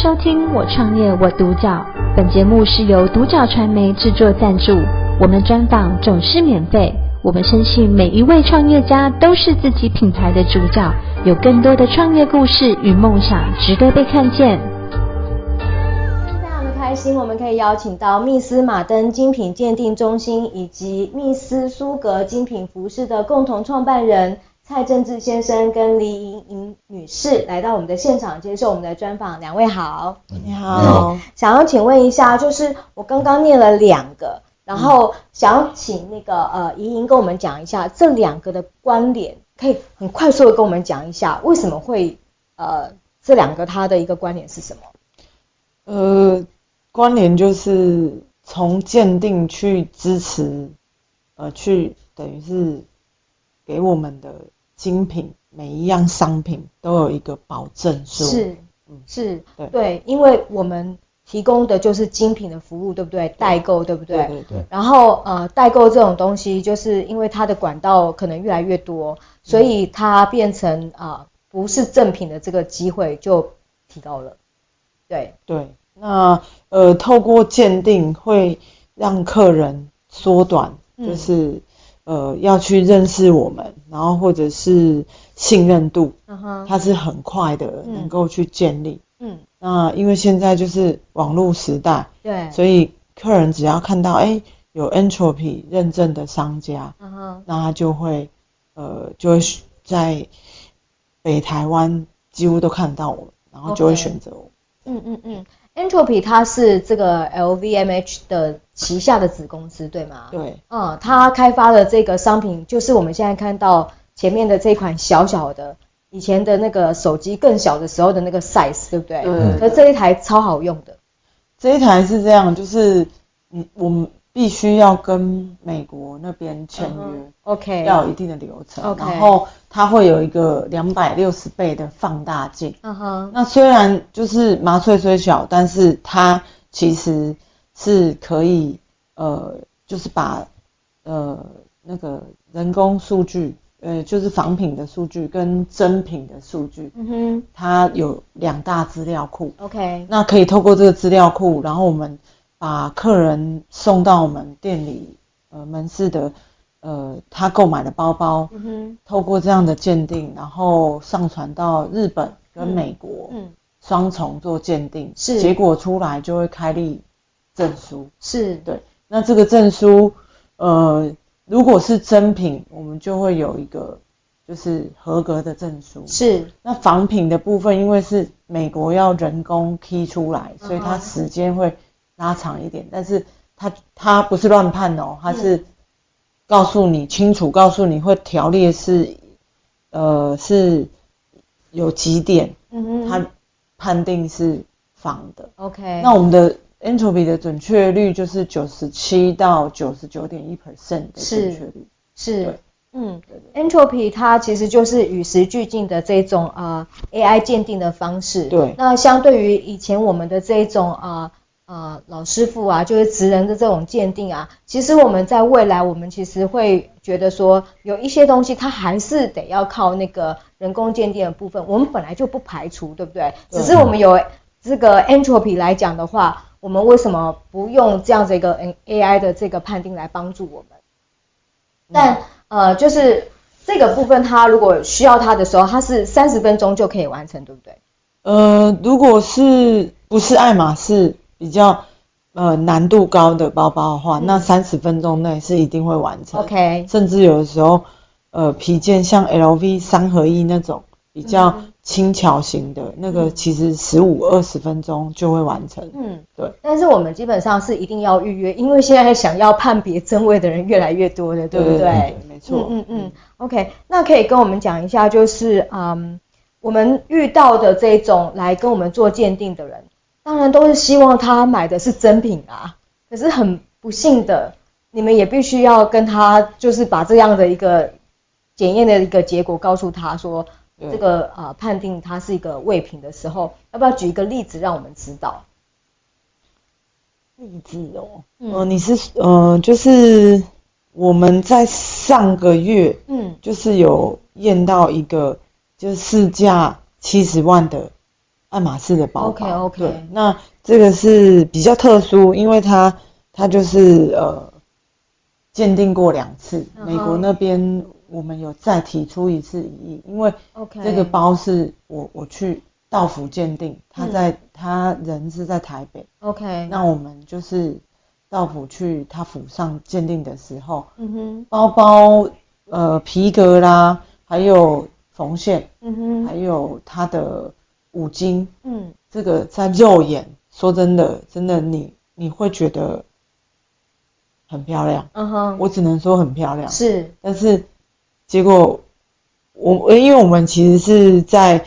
收听我创业我独角，本节目是由独角传媒制作赞助，我们专访总是免费。我们深信每一位创业家都是自己品牌的主角，有更多的创业故事与梦想值得被看见。非常的开心，我们可以邀请到密斯马登精品鉴定中心以及密斯苏格精品服饰的共同创办人。蔡正志先生跟黎莹莹女士来到我们的现场接受我们的专访，两位好，你好，嗯，想要请问一下，就是我刚刚念了两个，然后想要请那个呃莹莹跟我们讲一下这两个的关联，可以很快速的跟我们讲一下为什么会呃这两个它的一个关联是什么？呃，关联就是从鉴定去支持，呃，去等于是给我们的。精品每一样商品都有一个保证书，是，嗯，是，对，对，因为我们提供的就是精品的服务，对不对？代购，对不对？对对对。然后呃，代购这种东西，就是因为它的管道可能越来越多，所以它变成啊、呃、不是正品的这个机会就提高了。对对，那呃，透过鉴定会让客人缩短，就是。嗯呃，要去认识我们，然后或者是信任度，它是很快的，能够去建立。嗯，那因为现在就是网络时代，对，所以客人只要看到哎、欸、有 Entropy 认证的商家，那他就会呃就会在北台湾几乎都看到我们，然后就会选择我。嗯嗯嗯。Entropy 它是这个 LVMH 的旗下的子公司，对吗？对。嗯，它开发的这个商品就是我们现在看到前面的这款小小的，以前的那个手机更小的时候的那个 size，对不对？嗯。可这一台超好用的。这一台是这样，就是嗯，我们。必须要跟美国那边签约、uh -huh.，OK，要有一定的流程.然后它会有一个两百六十倍的放大镜，嗯哼。那虽然就是麻醉虽小，但是它其实是可以，呃，就是把呃那个人工数据，呃，就是仿品的数据跟真品的数据，嗯哼，它有两大资料库，OK。那可以透过这个资料库，然后我们。把客人送到我们店里，呃，门市的，呃，他购买的包包，嗯哼，透过这样的鉴定，然后上传到日本跟美国，嗯，双重做鉴定，是，结果出来就会开立证书，是，对，那这个证书，呃，如果是真品，我们就会有一个就是合格的证书，是，那仿品的部分，因为是美国要人工 key 出来，所以它时间会。拉长一点，但是他他不是乱判哦，他是告诉你清楚，告诉你会条列是，呃是有几点，嗯哼，他判定是仿的，OK，那我们的 entropy 的准确率就是九十七到九十九点一 percent 的准确率，是，是嗯，entropy 它其实就是与时俱进的这种啊、呃、AI 鉴定的方式，对，那相对于以前我们的这种啊。呃呃，老师傅啊，就是职人的这种鉴定啊，其实我们在未来，我们其实会觉得说，有一些东西它还是得要靠那个人工鉴定的部分，我们本来就不排除，对不对？对。只是我们有这个 entropy 来讲的话，我们为什么不用这样子一个 AI 的这个判定来帮助我们？但呃，就是这个部分，它如果需要它的时候，它是三十分钟就可以完成，对不对？呃，如果是不是爱马仕？比较呃难度高的包包的话，嗯、那三十分钟内是一定会完成。OK，甚至有的时候，呃皮件像 LV 三合一那种比较轻巧型的、嗯、那个，其实十五二十分钟就会完成。嗯，对。但是我们基本上是一定要预约，因为现在想要判别真伪的人越来越多的，对不对？对，对，对，没错。嗯嗯嗯。OK，那可以跟我们讲一下，就是嗯，我们遇到的这种来跟我们做鉴定的人。当然都是希望他买的是真品啊，可是很不幸的，你们也必须要跟他就是把这样的一个检验的一个结果告诉他说，这个啊、呃、判定它是一个未品的时候，要不要举一个例子让我们知道？例子哦，嗯、呃，你是呃，就是我们在上个月，嗯，就是有验到一个就是市价七十万的。爱马仕的包包。OK OK。对，那这个是比较特殊，因为它它就是呃鉴定过两次，美国那边我们有再提出一次异议，因为这个包是我我去道府鉴定，他在他人是在台北。OK。那我们就是道府去他府上鉴定的时候，嗯哼，包包呃皮革啦，还有缝线，嗯哼，还有它的五金，嗯，这个在肉眼说真的，真的你你会觉得很漂亮，嗯哼，我只能说很漂亮，是，但是结果我因为我们其实是在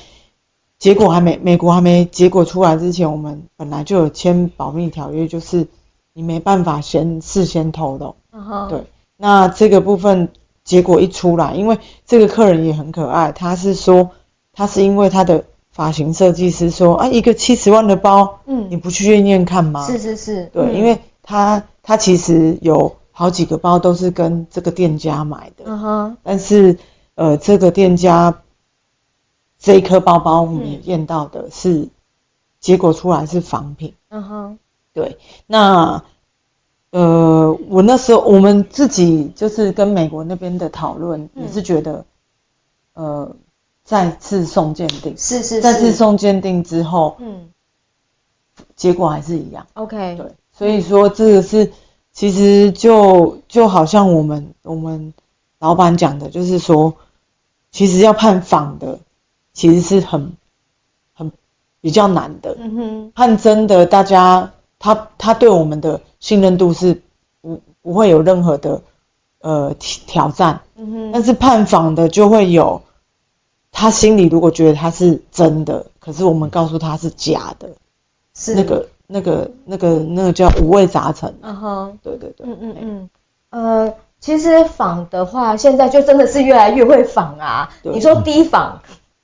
结果还没美国还没结果出来之前，我们本来就有签保密条约，就是你没办法先事先透露，嗯哼，对，那这个部分。结果一出来，因为这个客人也很可爱，他是说，他是因为他的发型设计师说啊，一个七十万的包，嗯，你不去验验看吗？是是是，对，嗯、因为他他其实有好几个包都是跟这个店家买的，嗯哼，但是呃，这个店家这一颗包包我们验到的是、嗯、结果出来是仿品，嗯哼，对，那。呃，我那时候我们自己就是跟美国那边的讨论，也是觉得，嗯、呃，再次送鉴定，是，是是，再次送鉴定之后，嗯，结果还是一样，OK，对，所以说这个是其实就就好像我们我们老板讲的，就是说，其实要判仿的，其实是很很比较难的，嗯哼，判真的，大家。他他对我们的信任度是不不会有任何的呃挑战，嗯哼，但是判仿的就会有，他心里如果觉得他是真的，可是我们告诉他是假的，是。那个那个那个那个叫五味杂陈，嗯哼，对对对，嗯嗯嗯，呃，其实仿的话，现在就真的是越来越会仿啊，你说低仿。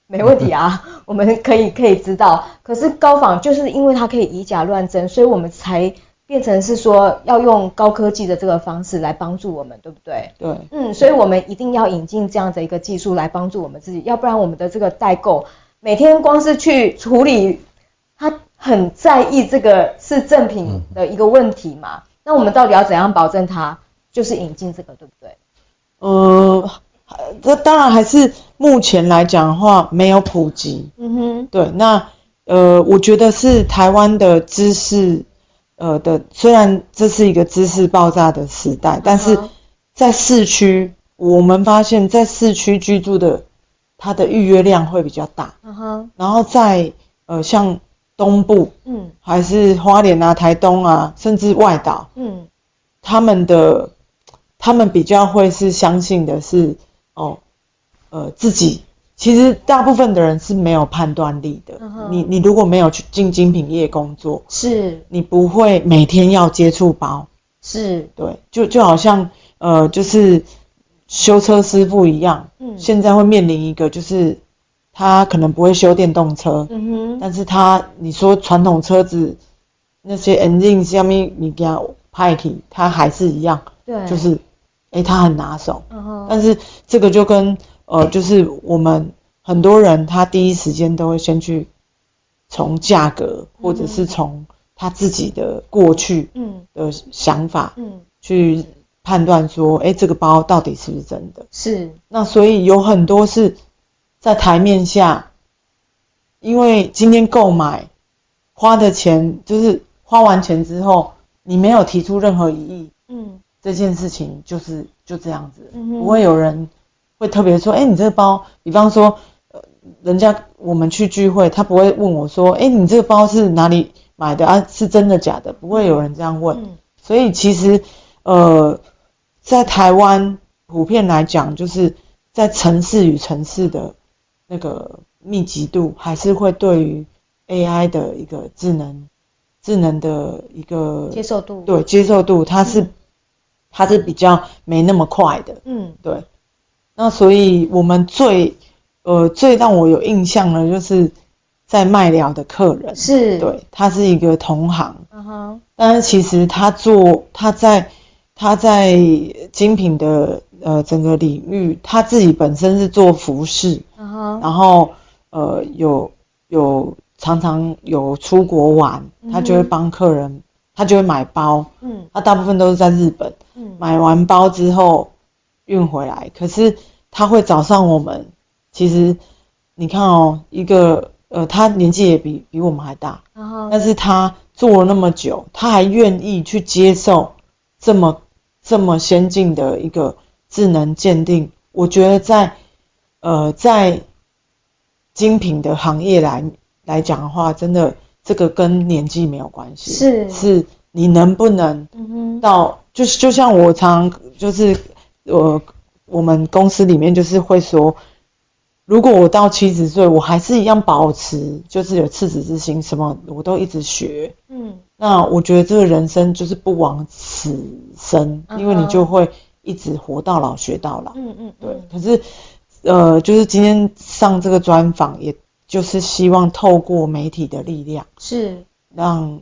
没问题啊，我们可以可以知道。可是高仿就是因为它可以以假乱真，所以我们才变成是说要用高科技的这个方式来帮助我们，对不对？对，嗯，所以我们一定要引进这样的一个技术来帮助我们自己，要不然我们的这个代购每天光是去处理，他很在意这个是正品的一个问题嘛。那我们到底要怎样保证它就是引进这个，对不对？呃。这当然还是目前来讲的话没有普及。嗯哼，对，那呃，我觉得是台湾的知识，呃的，虽然这是一个知识爆炸的时代，但是在市区，我们发现，在市区居住的，他的预约量会比较大。嗯哼，然后在呃像东部，嗯，还是花莲啊、台东啊，甚至外岛，嗯，他们的他们比较会是相信的是。哦，呃，自己其实大部分的人是没有判断力的。Uh. 你你如果没有去进精品业工作，是，你不会每天要接触包。是，对，就就好像呃，就是修车师傅一样。嗯。现在会面临一个，就是他可能不会修电动车。嗯哼。但是他你说传统车子那些 engine 下面你给他派去，他还是一样。对。就是。诶，他很拿手，uh huh. 但是这个就跟呃，就是我们很多人他第一时间都会先去从价格，或者是从他自己的过去的想法，嗯，去判断说，哎，这个包到底是不是真的？是。那所以有很多是在台面下，因为今天购买花的钱，就是花完钱之后，你没有提出任何异议，嗯。这件事情就是就这样子，不会有人会特别说，哎，你这个包，比方说，呃，人家我们去聚会，他不会问我说，哎，你这个包是哪里买的啊？是真的假的？不会有人这样问。所以其实，呃，在台湾普遍来讲，就是在城市与城市的那个密集度，还是会对于 AI 的一个智能智能的一个接受度，对接受度，它是。它是比较没那么快的，嗯，对。那所以我们最，呃，最让我有印象的，就是在麦寮的客人，是，对，他是一个同行，嗯哼。但是其实他做，他在他在精品的呃整个领域，他自己本身是做服饰，嗯哼。然后呃有有常常有出国玩，他就会帮客人，他就会买包，嗯，他大部分都是在日本，嗯，买完包之后运回来，可是他会找上我们，其实你看哦，一个呃，他年纪也比比我们还大，但是他做了那么久，他还愿意去接受这么这么先进的一个智能鉴定，我觉得在呃在精品的行业来来讲的话，真的这个跟年纪没有关系，是。是你能不能到，就是就像我常就是呃我们公司里面就是会说。如果我到七十岁，我还是一样保持，就是有赤子之心，什么我都一直学。嗯，那我觉得这个人生就是不枉此生，因为你就会一直活到老学到老。嗯嗯，对。可是，呃，就是今天上这个专访，也就是希望透过媒体的力量，是让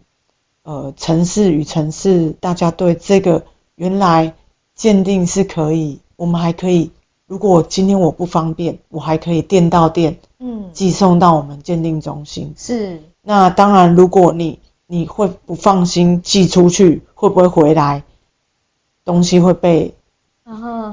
呃城市与城市大家对这个原来鉴定是可以，我们还可以。如果今天我不方便，我还可以店到店，嗯，寄送到我们鉴定中心。是。那当然，如果你你会不放心寄出去，会不会回来？东西会被，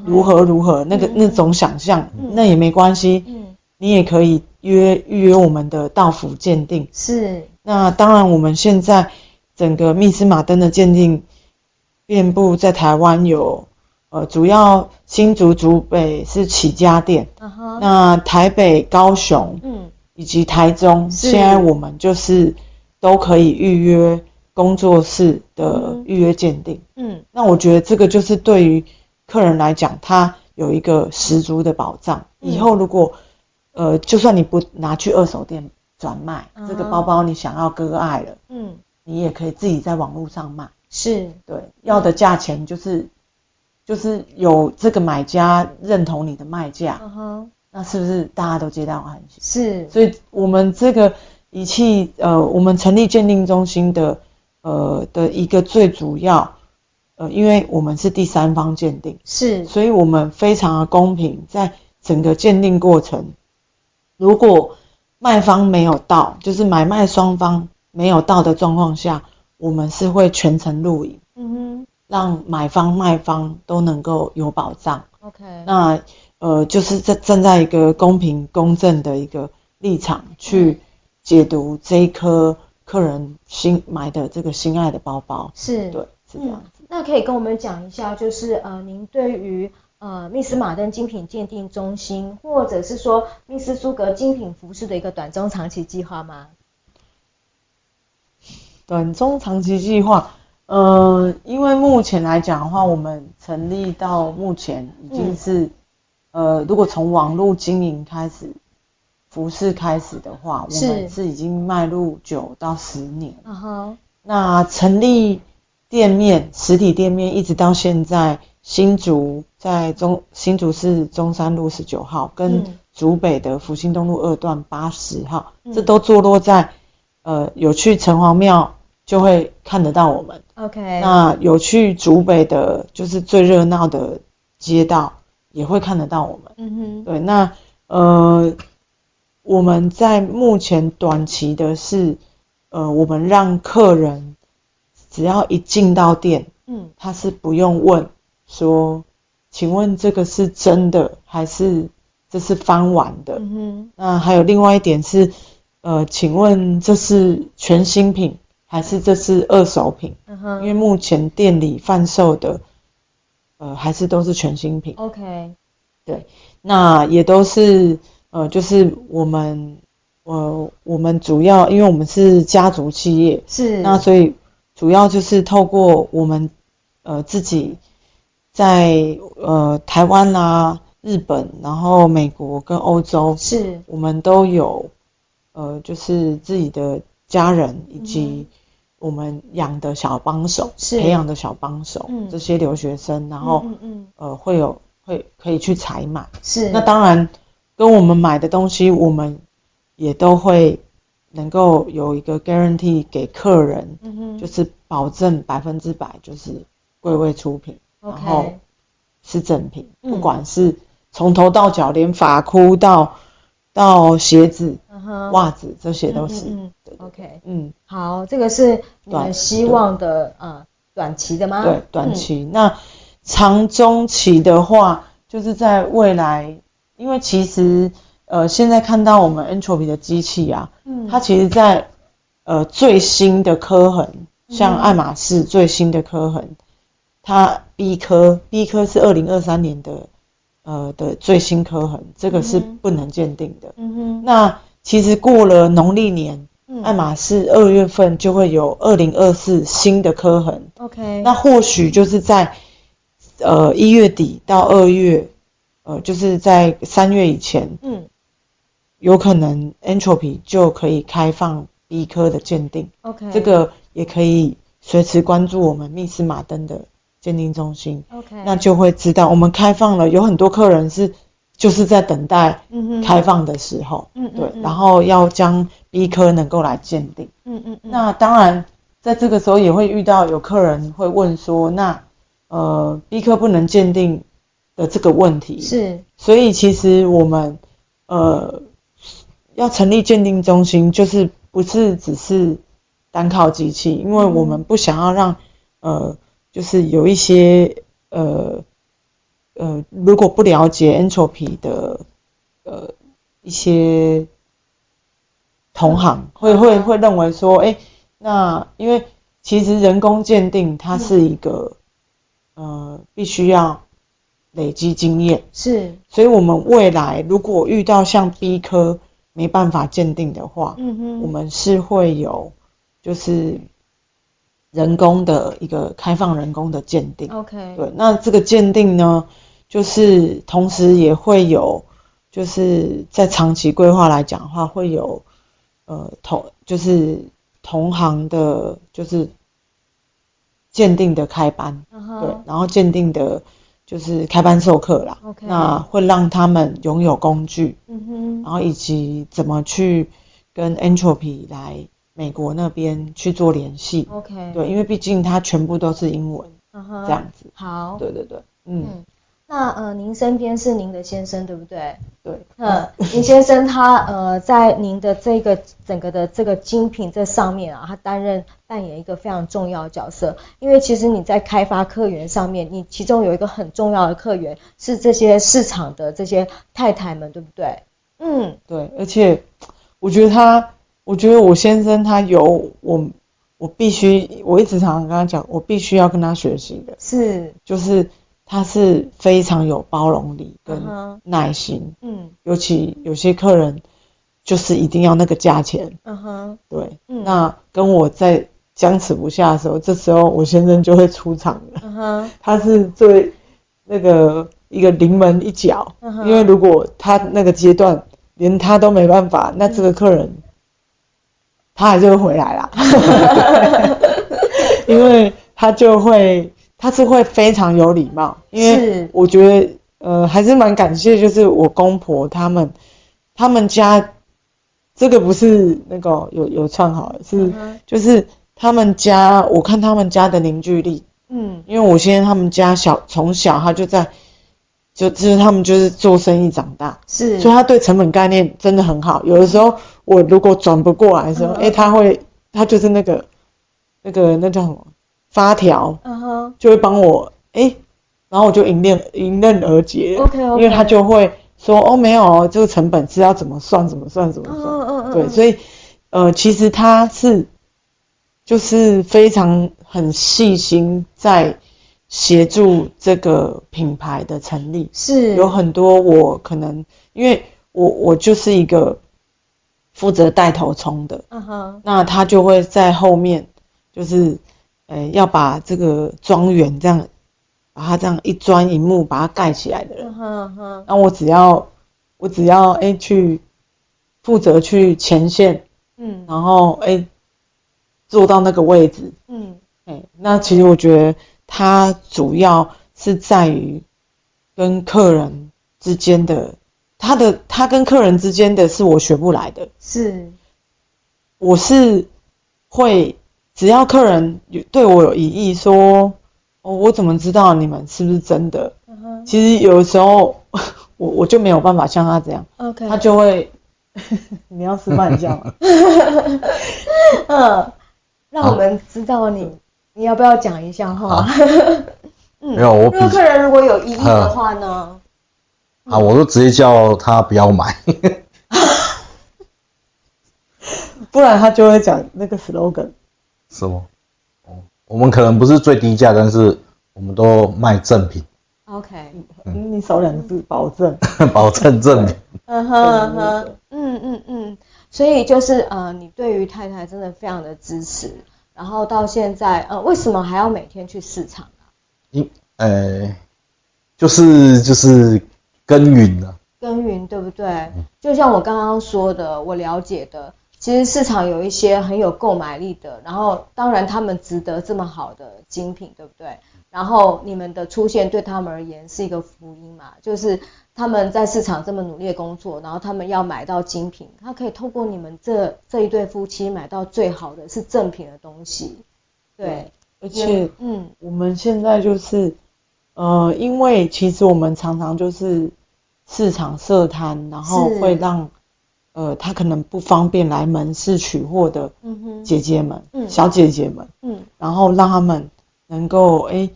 如何如何？那个那种想象，那也没关系。嗯。你也可以约预约我们的到府鉴定。是。那当然，我们现在整个密斯马登的鉴定遍布在台湾有。呃，主要新竹、竹北是起家店，uh huh. 那台北、高雄，嗯，以及台中，现在我们就是都可以预约工作室的预约鉴定，嗯，那我觉得这个就是对于客人来讲，他有一个十足的保障。嗯、以后如果，呃，就算你不拿去二手店转卖，uh huh. 这个包包你想要割爱了，嗯，你也可以自己在网络上卖，是对，要的价钱就是。就是有这个买家认同你的卖价，uh. 那是不是大家都皆大欢喜？是，所以我们这个仪器，呃，我们成立鉴定中心的，呃的一个最主要，呃，因为我们是第三方鉴定，是，所以我们非常的公平，在整个鉴定过程，如果卖方没有到，就是买卖双方没有到的状况下，我们是会全程录影。嗯哼。让买方卖方都能够有保障。OK，那呃，就是在站在一个公平公正的一个立场去解读这一颗客人心买的这个心爱的包包。是，对，是这样子。嗯，那可以跟我们讲一下，就是呃，您对于呃密斯马登精品鉴定中心，或者是说密斯苏格精品服饰的一个短中长期计划吗？短中长期计划。呃，因为目前来讲的话，我们成立到目前已经是，嗯、呃，如果从网络经营开始，服饰开始的话，我们是已经迈入九到十年。嗯哼。那成立店面，实体店面一直到现在，新竹在中新竹市中山路十九号，跟竹北的福兴东路二段八十号，嗯、这都坐落在呃有去城隍庙。就会看得到我们。OK，那有去竹北的，就是最热闹的街道，也会看得到我们。嗯哼，对，那呃，我们在目前短期的是，呃，我们让客人只要一进到店，嗯，他是不用问说，请问这个是真的还是这是翻完的？嗯哼，那还有另外一点是，呃，请问这是全新品？还是这是二手品，uh. 因为目前店里贩售的，呃，还是都是全新品。OK，对，那也都是，呃，就是我们，呃，我们主要，因为我们是家族企业，是，那所以主要就是透过我们，呃，自己在呃台湾啦、啊、日本，然后美国跟欧洲，是，我们都有，呃，就是自己的家人以及。我们养的小帮手，是。培养的小帮手，嗯、这些留学生，然后，嗯嗯呃，会有会可以去采买，是。那当然，跟我们买的东西，我们也都会能够有一个 guarantee 给客人，嗯哼。就是保证百分之百就是柜位出品.然后是正品，不管是从头到脚，连发箍到到鞋子、袜子这些都是。嗯，OK，嗯，好，这个是你们希望的呃短期的吗？对，短期。那长中期的话，就是在未来，因为其实呃现在看到我们 Entropy 的机器啊，嗯，它其实在呃最新的刻痕，像爱马仕最新的刻痕，它 B 科 B 科是二零二三年的。呃的最新刻痕，这个是不能鉴定的。嗯哼。那其实过了农历年，嗯、爱马仕二月份就会有二零二四新的刻痕。OK。那或许就是在呃一月底到二月，呃就是在三月以前，嗯，有可能 Entropy 就可以开放 B 科的鉴定。OK。这个也可以随时关注我们密斯马登的。鉴定中心，OK，那就会知道我们开放了，有很多客人是就是在等待开放的时候，嗯对，然后要将 B 科能够来鉴定，嗯嗯，那当然在这个时候也会遇到有客人会问说，那呃 B 科不能鉴定的这个问题。是，所以其实我们呃要成立鉴定中心，就是不是只是单靠机器，因为我们不想要让呃。就是有一些呃呃，如果不了解 Entropy 的呃一些同行会会会认为说，哎、欸，那因为其实人工鉴定它是一个呃必须要累积经验，是，所以我们未来如果遇到像 B 科没办法鉴定的话，嗯哼，我们是会有就是。人工的一个开放人工的鉴定，OK，对，那这个鉴定呢，就是同时也会有，就是在长期规划来讲的话，会有呃同就是同行的，就是鉴定的开班，uh huh. 对，然后鉴定的就是开班授课啦，OK，那会让他们拥有工具，嗯哼、uh，huh. 然后以及怎么去跟 Entropy 来。美国那边去做联系，OK，对，因为毕竟它全部都是英文，uh huh. 这样子。好，对对对，嗯，嗯，那呃，您身边是您的先生对不对？对，嗯，您先生他呃，在您的这个整个的这个精品这上面啊，他担任扮演一个非常重要的角色，因为其实你在开发客源上面，你其中有一个很重要的客源是这些市场的这些太太们，对不对？嗯，对，而且我觉得他。我觉得我先生他有我，我必须，我一直常常跟他讲，我必须要跟他学习的，是，就是他是非常有包容力跟耐心，嗯，尤其有些客人就是一定要那个价钱，嗯哼，对，嗯，那跟我在僵持不下的时候，这时候我先生就会出场了，嗯哼，他是最那个一个临门一脚，因为如果他那个阶段连他都没办法，那这个客人。他还是会回来啦，因为他就会，他是会非常有礼貌，因为我觉得，呃，还是蛮感谢，就是我公婆他们，他们家这个不是那个有有串好，是就是他们家，我看他们家的凝聚力，嗯，因为我现在他们家小从小他就在。就就是他们就是做生意长大，是，所以他对成本概念真的很好。有的时候我如果转不过来的时候，哎、嗯欸，他会，他就是那个那个那叫什么发条，嗯哼，就会帮我，哎、欸，然后我就迎刃迎刃而解，OK OK，因为他就会说，哦，没有，这个成本是要怎么算怎么算怎么算，嗯嗯嗯，对，所以呃，其实他是就是非常很细心在。协助这个品牌的成立。是。有很多，我可能因为我我就是一个负责带头冲的，嗯哼、uh，huh. 那他就会在后面，就是呃要把这个庄园这样把它这样一砖一木把它盖起来的人，嗯哼哼，那我只要我只要哎去负责去前线，嗯，然后哎坐到那个位置，嗯，哎，那其实我觉得。它主要是在于跟客人之间的，他的他跟客人之间的是我学不来的，是，我是会只要客人有对我有疑义说，哦，我怎么知道你们是不是真的？Uh huh. 其实有的时候 我我就没有办法像他这样，OK，他就会 你要示范一下吗？嗯，让我们知道你，啊、你要不要讲一下哈？嗯，没有，我。客人如果有异议的话呢？啊，我就直接叫他不要买。不然他就会讲那个 slogan。是吗？哦，我们可能不是最低价，但是我们都卖正品。OK，你少两个字，保证，保证正品。嗯哼嗯哼，嗯嗯嗯，所以就是呃，你对于太太真的非常的支持，然后到现在呃，为什么还要每天去市场啊？因呃，就是就是耕耘啊。耕耘对不对？嗯、就像我刚刚说的，我了解的。其实市场有一些很有购买力的，然后当然他们值得这么好的精品，对不对？然后你们的出现对他们而言是一个福音嘛，就是他们在市场这么努力的工作，然后他们要买到精品，他可以透过你们这这一对夫妻买到最好的是正品的东西，对，而且嗯，我们现在就是呃，因为其实我们常常就是市场设摊，然后会让。呃，他可能不方便来门市取货的姐姐们，嗯、小姐姐们，嗯，然后让他们能够，哎，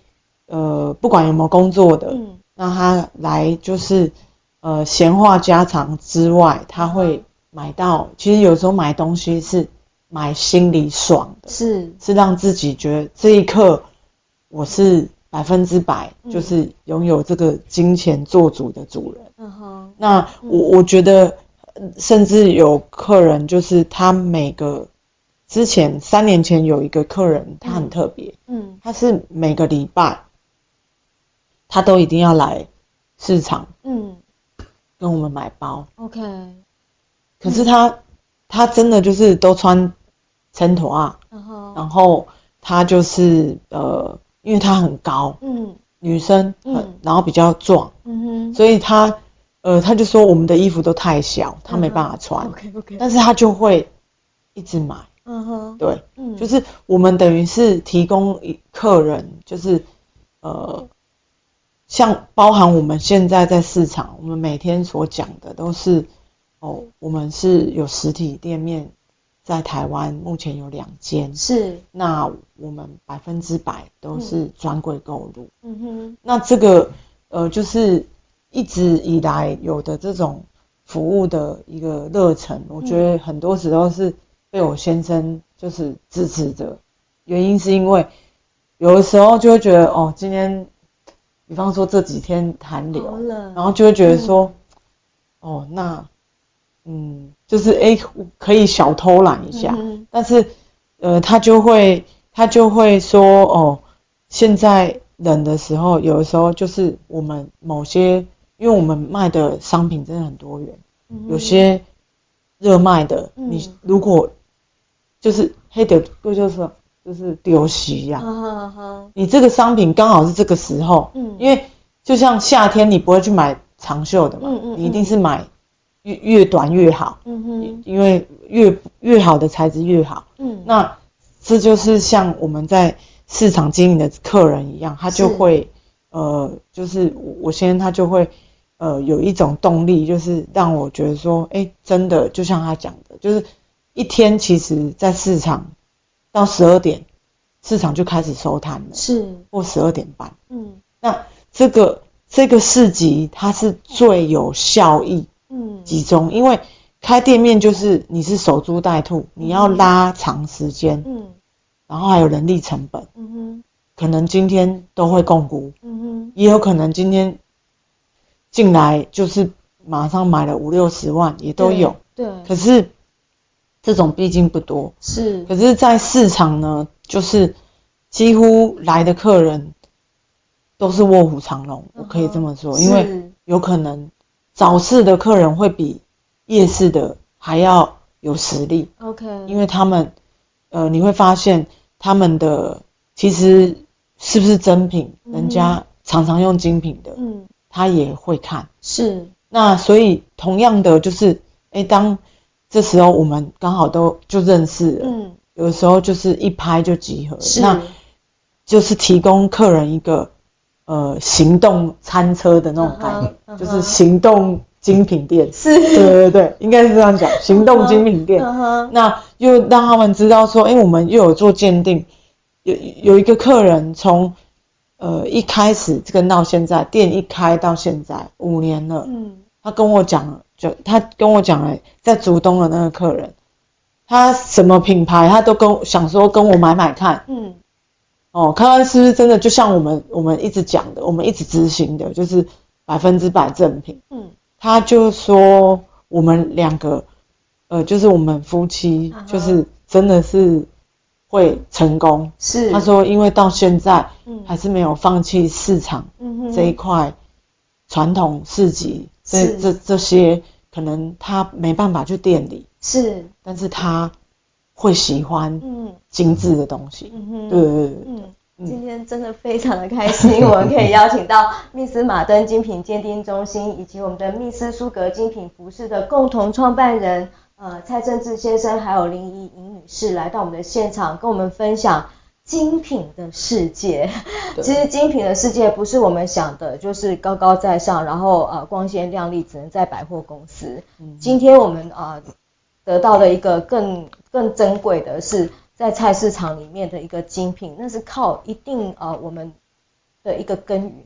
呃，不管有没有工作的，嗯，让他来就是，呃，闲话家常之外，他会买到。其实有时候买东西是买心里爽的，是是让自己觉得这一刻我是百分之百就是拥有这个金钱做主的主人。嗯哼，那我我觉得。甚至有客人，就是他每个之前三年前有一个客人，他很特别，嗯，他是每个礼拜他都一定要来市场，嗯，跟我们买包，OK，可是他他真的就是都穿衬托啊，然后他就是呃，因为他很高，嗯，女生嗯，然后比较壮，嗯哼，所以他。呃，他就说我们的衣服都太小，他没办法穿。OK OK。但是他就会一直买。嗯哼。对，嗯，就是我们等于是提供客人，就是呃，像包含我们现在在市场，我们每天所讲的都是哦，我们是有实体店面，在台湾目前有两间。是。那我们百分之百都是专柜购入。嗯哼。那这个呃，就是。一直以来有的这种服务的一个热忱，我觉得很多时候是被我先生就是支持着。原因是因为有的时候就会觉得哦，今天比方说这几天寒流，然后就会觉得说哦，那嗯，就是哎，可以小偷懒一下，但是呃，他就会他就会说哦，现在冷的时候，有的时候就是我们某些。因为我们卖的商品真的很多元，嗯、有些热卖的，嗯、你如果就是黑的，不就是就是丢席呀？你这个商品刚好是这个时候，嗯，因为就像夏天你不会去买长袖的嘛，嗯嗯嗯。你一定是买越越短越好，嗯哼，因为越越好的材质越好，嗯，那这就是像我们在市场经营的客人一样，他就会呃，就是我先他就会。呃，有一种动力，就是让我觉得说，哎，真的就像他讲的，就是一天其实，在市场到十二点，市场就开始收摊了，是。或十二点半，嗯，那这个这个市集它是最有效益，嗯，集中，因为开店面就是你是守株待兔，你要拉长时间，嗯，然后还有人力成本，嗯哼，可能今天都会共估，嗯哼，也有可能今天。进来就是马上买了五六十万，也都有。对。对，可是这种毕竟不多。是。可是，在市场呢，就是几乎来的客人都是卧虎藏龙，我可以这么说，因为有可能早市的客人会比夜市的还要有实力。OK。因为他们，呃，你会发现他们的其实是不是真品，人家常常用精品的。嗯。他也会看，是。那所以同样的就是，哎，当这时候我们刚好都就认识了，嗯，有的时候就是一拍就集合，是。那就是提供客人一个呃行动餐车的那种概念，uh huh, uh huh. 就是行动精品店，是，对对对，应该是这样讲，行动精品店。Uh huh. 那又让他们知道说，因为我们又有做鉴定，有有一个客人从呃一开始跟到现在，店一开到现在五年了，嗯，他跟我讲了，就他跟我讲了，在竹东的那个客人，他什么品牌他都跟想说跟我买买看，嗯，哦，看看是不是真的，就像我们我们一直讲的，我们一直执行的，就是百分之百正品，嗯。他就说我们两个，呃，就是我们夫妻，就是真的是会成功。是，他说因为到现在，还是没有放弃市场这一块传统市集，这这这些可能他没办法去店里，是，但是他会喜欢精致的东西。嗯对对对。今天真的非常的开心，我们可以邀请到密斯马登精品鉴定中心以及我们的密斯苏格精品服饰的共同创办人，呃，蔡正志先生还有林怡颖女士来到我们的现场，跟我们分享精品的世界。其实精品的世界不是我们想的，就是高高在上，然后呃光鲜亮丽，只能在百货公司。嗯、今天我们啊、呃、得到的一个更更珍贵的是。在菜市场里面的一个精品，那是靠一定呃我们的一个耕耘，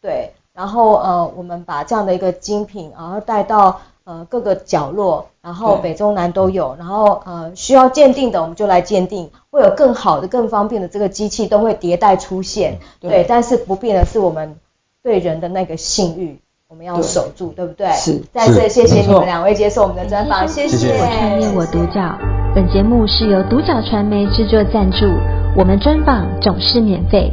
对，然后呃我们把这样的一个精品，然后带到呃各个角落，然后北中南都有，然后呃需要鉴定的我们就来鉴定，会有更好的、更方便的这个机器都会迭代出现，对，对，但是不变的是我们对人的那个信誉，我们要守住，对，对不对？是，再次谢谢你们两位接受我们的专访，谢谢。谢谢我创业我独角。本节目是由独角传媒制作赞助，我们专访总是免费。